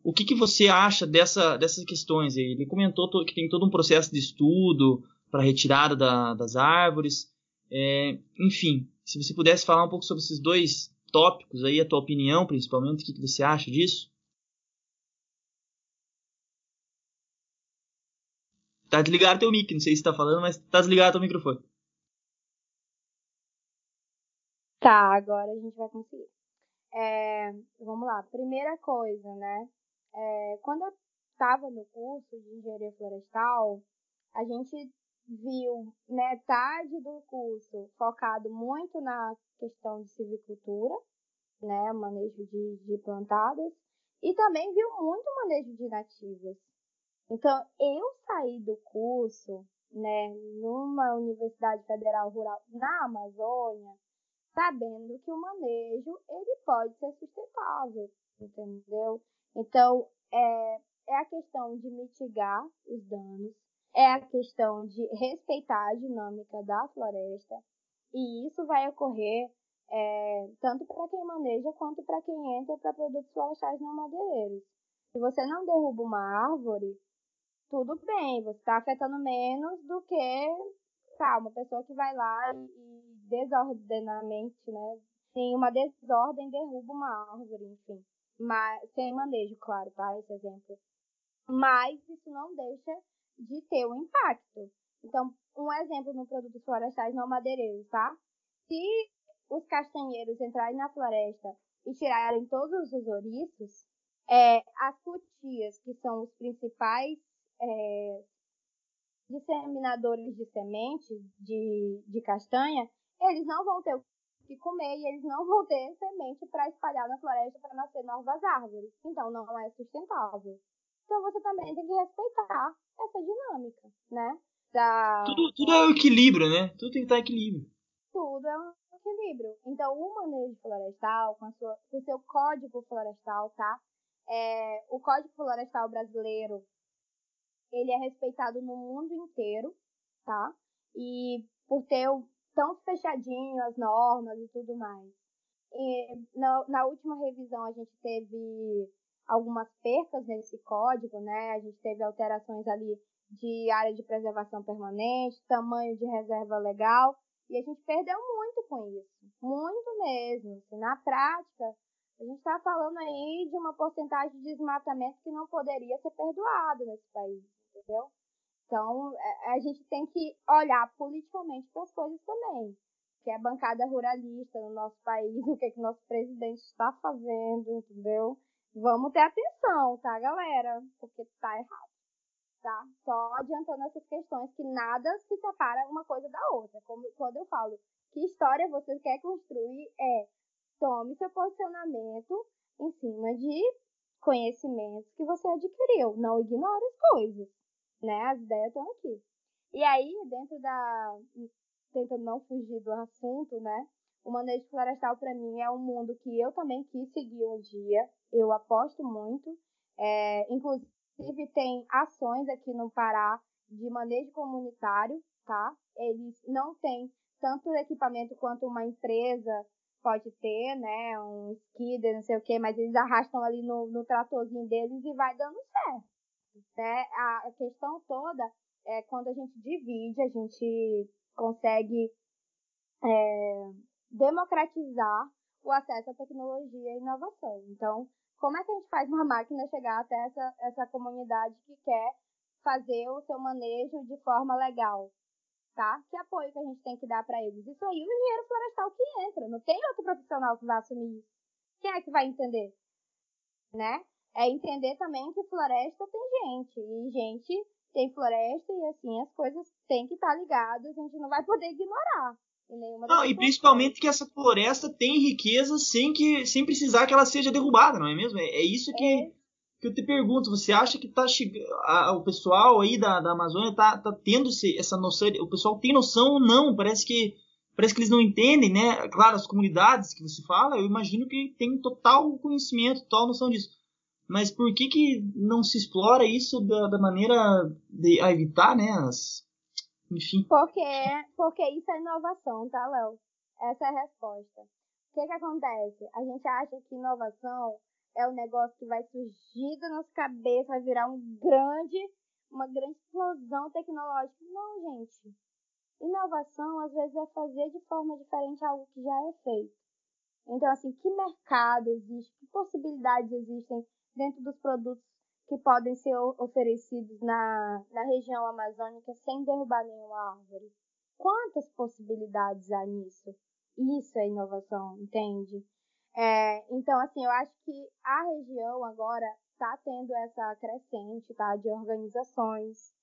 A: O que, que você acha dessa, dessas questões? Ele comentou que tem todo um processo de estudo para retirada da, das árvores. É, enfim, se você pudesse falar um pouco sobre esses dois tópicos aí, a tua opinião principalmente, o que, que você acha disso? Tá desligado teu mic, não sei se tá falando, mas tá desligado teu microfone.
C: Tá, agora a gente vai conseguir. É, vamos lá, primeira coisa, né? É, quando eu estava no curso de engenharia florestal, a gente viu metade do curso focado muito na questão de silvicultura, né, manejo de, de plantadas, e também viu muito manejo de nativas. Então, eu saí do curso, né, numa Universidade Federal Rural na Amazônia, sabendo que o manejo, ele pode ser sustentável, entendeu? Então, é, é a questão de mitigar os danos, é a questão de respeitar a dinâmica da floresta, e isso vai ocorrer é, tanto para quem maneja quanto para quem entra para produtos florestais não madeireiros. Se você não derruba uma árvore, tudo bem, você está afetando menos do que tá, uma pessoa que vai lá e desordenadamente, né? Tem uma desordem, derruba uma árvore, enfim. Mas, sem manejo, claro, tá? Esse exemplo. Mas isso não deixa de ter um impacto. Então, um exemplo no produtos florestais não madeireiros, tá? Se os castanheiros entrarem na floresta e tirarem todos os ouriços, é, as cutias, que são os principais é, disseminadores de sementes de, de castanha, eles não vão ter o que comer e eles não vão ter semente para espalhar na floresta para nascer novas árvores. Então não é sustentável. Então você também tem que respeitar essa dinâmica, né? Da...
A: Tudo, tudo é o equilíbrio, né? Tudo tem que estar em equilíbrio.
C: Tudo é um equilíbrio. Então o manejo florestal, com, sua, com o seu código florestal, tá? É, o Código Florestal Brasileiro ele é respeitado no mundo inteiro, tá? E por ter tão fechadinho as normas e tudo mais. E na, na última revisão a gente teve algumas percas nesse código, né? A gente teve alterações ali de área de preservação permanente, tamanho de reserva legal, e a gente perdeu muito com isso, muito mesmo. Assim, na prática, a gente está falando aí de uma porcentagem de desmatamento que não poderia ser perdoado nesse país entendeu? Então, é, a gente tem que olhar politicamente para as coisas também. Que é a bancada ruralista no nosso país, o que, é que nosso presidente está fazendo, entendeu? Vamos ter atenção, tá, galera? Porque tá errado. tá? Só adiantando essas questões que nada se separa uma coisa da outra. Como quando eu falo que história você quer construir é tome seu posicionamento em cima de conhecimentos que você adquiriu. Não ignore as coisas, né? As ideias estão aqui. E aí, dentro da. Tentando não fugir do assunto, né? O manejo florestal, para mim, é um mundo que eu também quis seguir um dia. Eu aposto muito. É, inclusive, tem ações aqui no Pará de manejo comunitário, tá? Eles não têm tanto equipamento quanto uma empresa pode ter, né? Um skidder, não sei o quê, mas eles arrastam ali no, no tratorzinho deles e vai dando certo. Né? A, questão toda é quando a gente divide, a gente consegue é, democratizar o acesso à tecnologia e inovação. Então, como é que a gente faz uma máquina chegar até essa, essa comunidade que quer fazer o seu manejo de forma legal? Tá? Que apoio que a gente tem que dar para eles? Isso aí o engenheiro florestal que entra, não tem outro profissional que vai assumir isso. Quem é que vai entender? Né? É entender também que floresta tem gente, e gente tem floresta, e assim, as coisas têm que estar tá ligadas, a gente não vai poder ignorar.
A: Não, e principalmente que essa floresta tem riqueza sem que sem precisar que ela seja derrubada, não é mesmo? É, é isso que, é. que eu te pergunto. Você acha que tá chegando, o pessoal aí da, da Amazônia tá, tá tendo essa noção? O pessoal tem noção ou não? Parece que parece que eles não entendem, né? Claro, as comunidades que você fala, eu imagino que tem total conhecimento, total noção disso. Mas por que que não se explora isso da, da maneira de evitar, né? As, enfim.
C: Porque, porque isso é inovação, tá, Léo? Essa é a resposta. O que, que acontece? A gente acha que inovação é um negócio que vai surgir da nossa cabeça, vai virar um grande, uma grande explosão tecnológica. Não, gente. Inovação, às vezes, é fazer de forma diferente algo que já é feito. Então, assim, que mercado existe? Que possibilidades existem dentro dos produtos que podem ser oferecidos na, na região amazônica sem derrubar nenhuma árvore. Quantas possibilidades há nisso? Isso é inovação, entende? É, então, assim, eu acho que a região agora está tendo essa crescente tá, de organizações,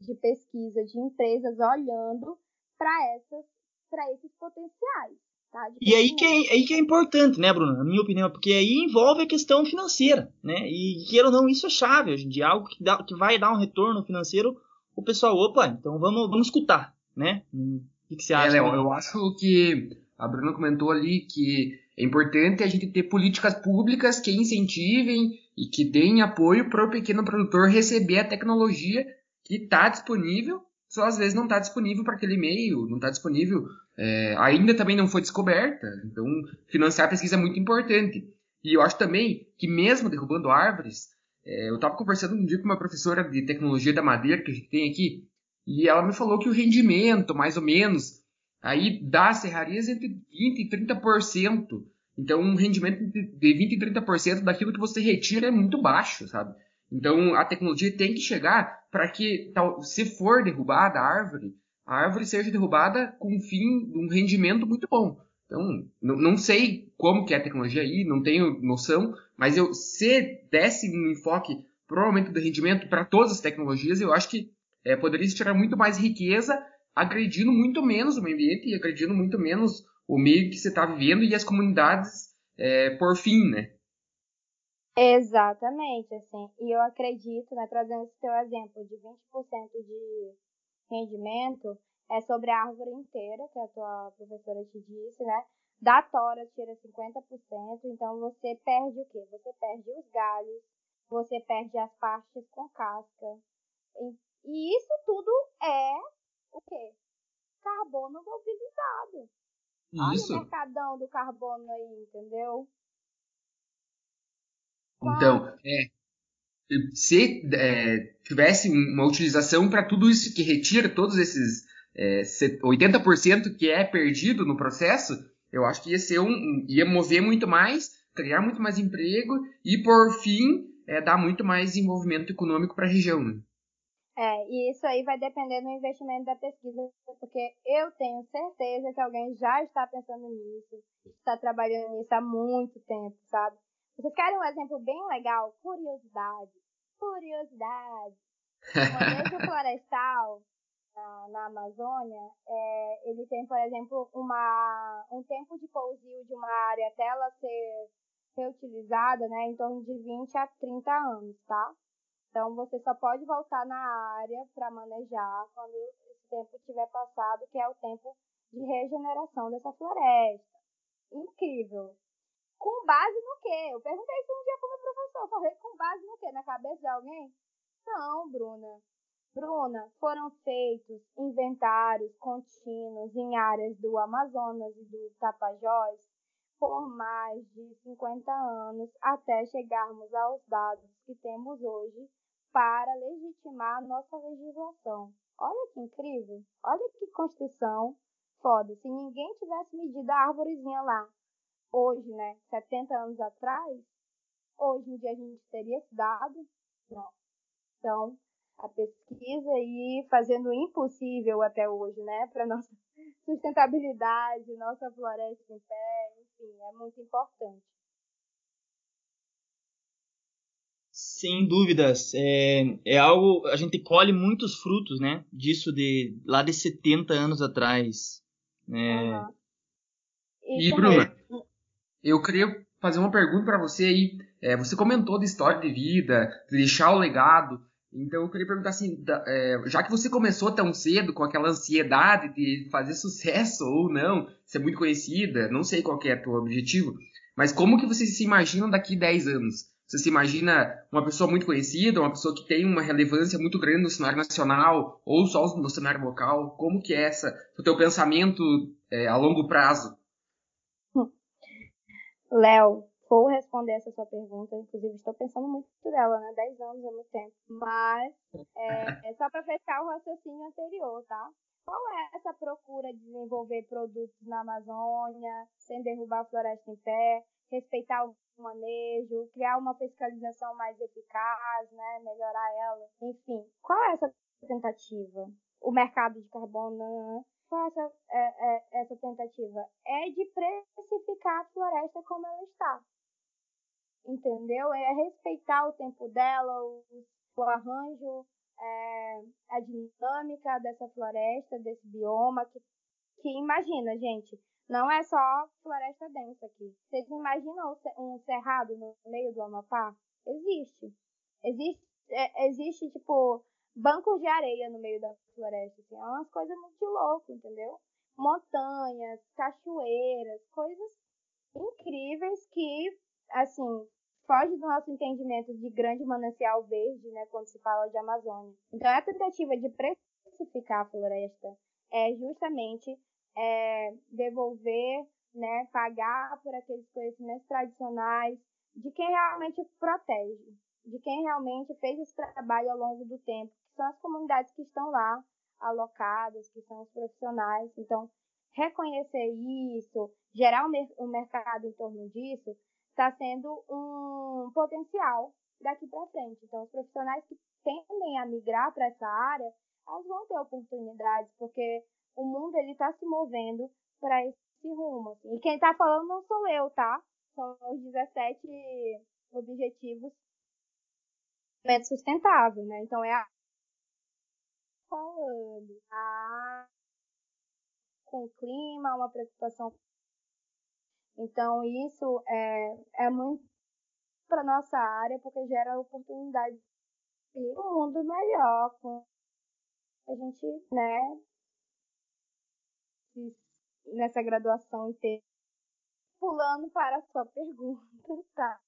C: de pesquisa, de empresas olhando para esses potenciais.
A: E aí que, é, aí que é importante, né, Bruno? Na minha opinião, porque aí envolve a questão financeira, né? E queira ou não, isso é chave hoje em dia, algo que, dá, que vai dar um retorno financeiro. O pessoal, opa, então vamos, vamos escutar, né? Hum, o que, que você acha?
B: É, Léo, eu acho que a Bruna comentou ali que é importante a gente ter políticas públicas que incentivem e que deem apoio para o pequeno produtor receber a tecnologia que está disponível, só às vezes não está disponível para aquele meio, não está disponível é, ainda também não foi descoberta. Então, financiar a pesquisa é muito importante. E eu acho também que, mesmo derrubando árvores, é, eu estava conversando um dia com uma professora de tecnologia da madeira que a gente tem aqui, e ela me falou que o rendimento, mais ou menos, aí das serrarias entre 20% e 30%. Então, um rendimento de 20% e 30% daquilo que você retira é muito baixo, sabe? Então, a tecnologia tem que chegar para que, se for derrubada a árvore, a árvore seja derrubada com um fim de um rendimento muito bom. Então, não, não sei como que é a tecnologia aí, não tenho noção, mas eu se desse um enfoque para o aumento do rendimento para todas as tecnologias, eu acho que é, poderia se tirar muito mais riqueza, agredindo muito menos o meio ambiente e agredindo muito menos o meio que você está vivendo e as comunidades é, por fim, né?
C: Exatamente, assim. E eu acredito, né, trazendo esse teu exemplo de 20% de rendimento é sobre a árvore inteira, que a tua professora te disse, né? Da tora tira 50%, então você perde o quê? Você perde os galhos, você perde as partes com casca. E, isso tudo é o quê? Carbono mobilizado. Isso. Olha o mercadão do carbono aí, entendeu?
B: Então, é, se é, tivesse uma utilização para tudo isso que retira todos esses é, 80% que é perdido no processo, eu acho que ia ser um, ia mover muito mais, criar muito mais emprego e por fim é, dar muito mais desenvolvimento econômico para a região. Né?
C: É, e isso aí vai depender do investimento da pesquisa, porque eu tenho certeza que alguém já está pensando nisso, está trabalhando nisso há muito tempo, sabe? Vocês querem um exemplo bem legal? Curiosidade. Curiosidade. O manejo florestal na, na Amazônia, é, ele tem, por exemplo, uma, um tempo de pousio de uma área até ela ser reutilizada, né, em torno de 20 a 30 anos, tá? Então, você só pode voltar na área para manejar quando esse tempo tiver passado, que é o tempo de regeneração dessa floresta. Incrível. Com base no quê? Eu perguntei isso um dia para o meu professor. Falei, com base no quê? Na cabeça de alguém? Não, Bruna. Bruna, foram feitos inventários contínuos em áreas do Amazonas e do Tapajós por mais de 50 anos até chegarmos aos dados que temos hoje para legitimar nossa legislação. Olha que incrível, olha que construção foda. Se ninguém tivesse medido a árvorezinha lá, hoje, né, 70 anos atrás, hoje em dia a gente teria esse dado? Não. Então, a pesquisa e fazendo o impossível até hoje, né, para nossa sustentabilidade, nossa floresta em pé, enfim, é muito importante.
A: Sem dúvidas. É, é algo. A gente colhe muitos frutos, né? Disso de lá de 70 anos atrás. É... Uhum.
B: E, e Bruna, eu queria fazer uma pergunta para você aí. É, você comentou da história de vida, de deixar o legado. Então eu queria perguntar assim, é, já que você começou tão cedo com aquela ansiedade de fazer sucesso ou não, ser muito conhecida, não sei qual é o teu objetivo, mas como que você se imagina daqui 10 anos? Você se imagina uma pessoa muito conhecida, uma pessoa que tem uma relevância muito grande no cenário nacional ou só no cenário local? Como que é essa, o teu pensamento é, a longo prazo?
C: Léo, vou responder essa sua pergunta. Inclusive, estou pensando muito dela, né? 10 anos é muito tempo. Mas, é, é só para fechar o raciocínio anterior, tá? Qual é essa procura de desenvolver produtos na Amazônia, sem derrubar a floresta em pé, respeitar o manejo, criar uma fiscalização mais eficaz, né, melhorar ela, enfim. Qual é essa tentativa? O mercado de carbono, essa, é, é, essa tentativa? É de precificar a floresta como ela está. Entendeu? É respeitar o tempo dela, o, o arranjo, é, a dinâmica dessa floresta, desse bioma, que, que imagina, gente, não é só floresta densa aqui. Vocês imaginam um cerrado no meio do Amapá? Existe. Existe, é, existe tipo, bancos de areia no meio da floresta. Assim. É umas coisas muito loucas, entendeu? Montanhas, cachoeiras, coisas incríveis que, assim, foge do nosso entendimento de grande manancial verde, né, quando se fala de Amazônia. Então, a tentativa de precificar a floresta é justamente é, devolver, né, pagar por aqueles conhecimentos tradicionais de quem realmente protege, de quem realmente fez esse trabalho ao longo do tempo, são as comunidades que estão lá alocadas, que são os profissionais. Então, reconhecer isso, gerar um, um mercado em torno disso, está sendo um potencial daqui para frente. Então, os profissionais que tendem a migrar para essa área, elas vão ter oportunidades, porque o mundo ele está se movendo para esse rumo. Assim. E quem está falando não sou eu, tá? São os 17 objetivos de sustentável, né? Então é falando a com o clima, uma preocupação. Então isso é, é muito para nossa área porque gera oportunidade de um mundo melhor com a gente, né, nessa graduação inteira. Pulando para a sua pergunta, tá?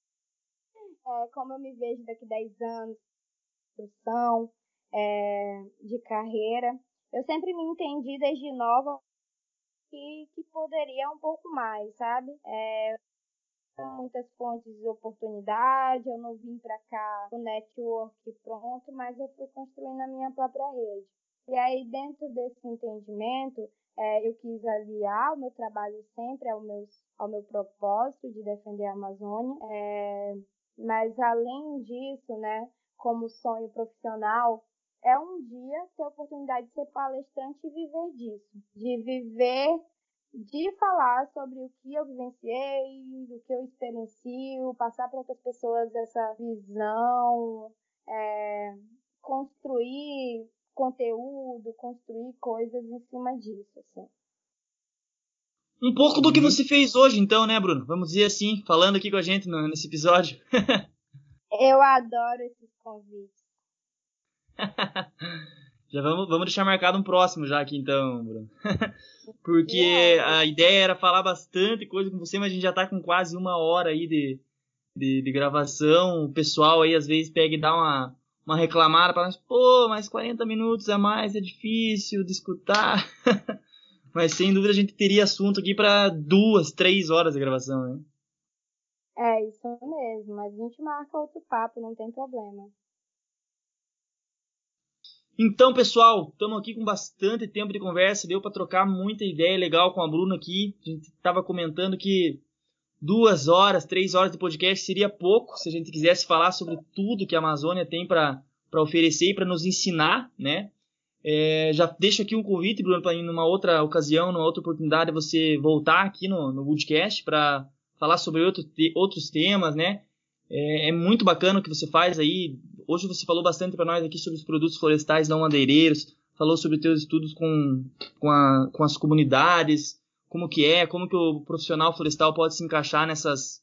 C: É, como eu me vejo daqui a 10 anos, instrução, é, de carreira. Eu sempre me entendi desde nova que, que poderia um pouco mais, sabe? É, muitas fontes de oportunidade, eu não vim para cá com network pronto, mas eu fui construindo a minha própria rede. E aí, dentro desse entendimento, é, eu quis aliar o meu trabalho sempre ao meu, ao meu propósito de defender a Amazônia. É, mas, além disso, né, como sonho profissional, é um dia ter a oportunidade de ser palestrante e viver disso. De viver, de falar sobre o que eu vivenciei, o que eu experiencio, passar para outras pessoas essa visão, é, construir conteúdo, construir coisas em cima disso, assim.
A: Um pouco do que você fez hoje, então, né, Bruno? Vamos dizer assim, falando aqui com a gente no, nesse episódio.
C: Eu adoro esses convites.
A: já vamos, vamos deixar marcado um próximo já aqui, então, Bruno. Porque a ideia era falar bastante coisa com você, mas a gente já tá com quase uma hora aí de, de, de gravação. O pessoal aí às vezes pega e dá uma, uma reclamada para nós, pô, mais 40 minutos a mais é difícil de escutar. Mas sem dúvida a gente teria assunto aqui para duas, três horas de gravação, né?
C: É, isso mesmo. Mas a gente marca outro papo, não tem problema.
A: Então, pessoal, estamos aqui com bastante tempo de conversa, deu para trocar muita ideia legal com a Bruna aqui. A gente estava comentando que duas horas, três horas de podcast seria pouco se a gente quisesse falar sobre tudo que a Amazônia tem para oferecer e para nos ensinar, né? É, já deixo aqui um convite, Bruno, para em numa outra ocasião, numa outra oportunidade, você voltar aqui no, no Woodcast para falar sobre outro, outros temas, né? É, é, muito bacana o que você faz aí. Hoje você falou bastante para nós aqui sobre os produtos florestais não madeireiros, falou sobre teus estudos com, com, a, com as comunidades, como que é, como que o profissional florestal pode se encaixar nessas,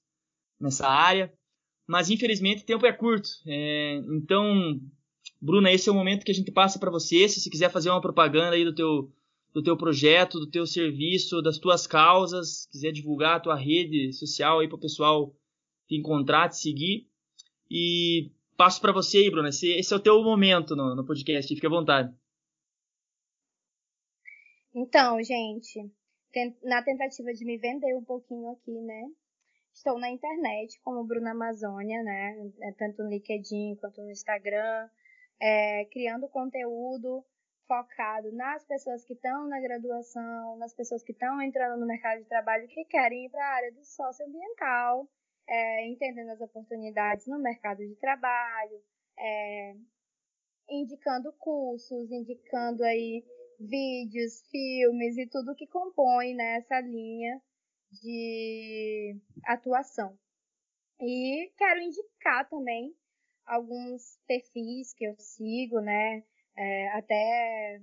A: nessa área. Mas infelizmente o tempo é curto. É, então Bruna, esse é o momento que a gente passa para você. Se você quiser fazer uma propaganda aí do teu, do teu projeto, do teu serviço, das tuas causas, quiser divulgar a tua rede social aí para o pessoal te encontrar, te seguir. E passo para você aí, Bruna. Esse, esse, é o teu momento no, no podcast. Fique à vontade.
C: Então, gente, na tentativa de me vender um pouquinho aqui, né? Estou na internet como Bruna Amazônia, né? É tanto no LinkedIn quanto no Instagram é, criando conteúdo focado nas pessoas que estão na graduação, nas pessoas que estão entrando no mercado de trabalho que querem ir para a área do socioambiental, é, entendendo as oportunidades no mercado de trabalho, é, indicando cursos, indicando aí vídeos, filmes e tudo que compõe né, linha de atuação. E quero indicar também alguns perfis que eu sigo, né? É, até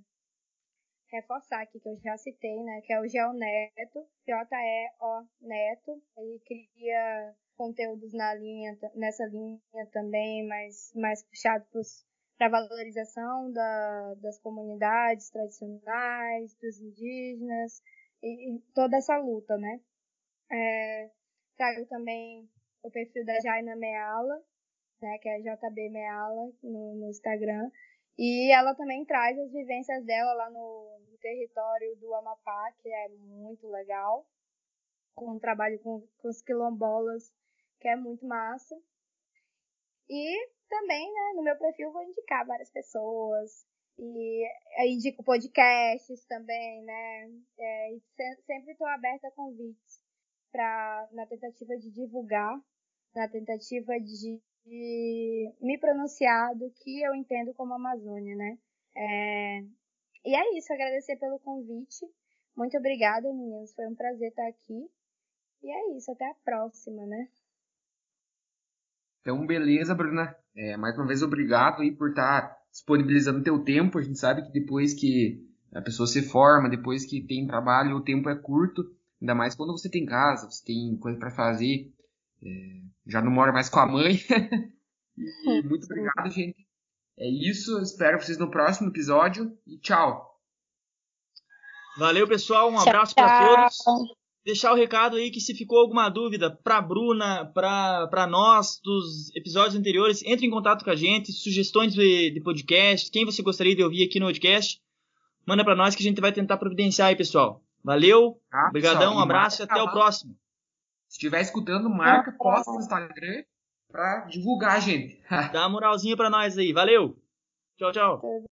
C: reforçar aqui que eu já citei, né? Que é o Geo Neto, J-E-O Neto. Ele cria conteúdos na linha, nessa linha também, mais, mais puxado para a valorização da, das comunidades tradicionais, dos indígenas e, e toda essa luta, né? É, trago também o perfil da Jaina Meala, né, que é JB Meala no, no, Instagram. E ela também traz as vivências dela lá no, no, território do Amapá, que é muito legal, com um trabalho com, com os quilombolas, que é muito massa. E também, né, no meu perfil vou indicar várias pessoas, e indico podcasts também, né, é, se, sempre estou aberta a convites pra, na tentativa de divulgar, na tentativa de de me pronunciar do que eu entendo como Amazônia, né? É... E é isso, agradecer pelo convite. Muito obrigada, meninas. Foi um prazer estar aqui. E é isso, até a próxima, né?
B: Então, beleza, Bruna. É, mais uma vez, obrigado aí por estar disponibilizando teu tempo. A gente sabe que depois que a pessoa se forma, depois que tem trabalho, o tempo é curto. Ainda mais quando você tem casa, você tem coisa para fazer. É, já não mora mais com a mãe. e muito obrigado, gente. É isso. Espero vocês no próximo episódio. E tchau.
A: Valeu, pessoal. Um abraço para todos. Deixar o recado aí que se ficou alguma dúvida para Bruna, para nós dos episódios anteriores, entre em contato com a gente, sugestões de, de podcast, quem você gostaria de ouvir aqui no podcast, manda para nós que a gente vai tentar providenciar aí, pessoal. Valeu, ah, obrigadão, um abraço e até o próximo.
B: Se estiver escutando, marca, posta no Instagram pra divulgar a gente.
A: Dá uma moralzinha pra nós aí. Valeu! Tchau, tchau.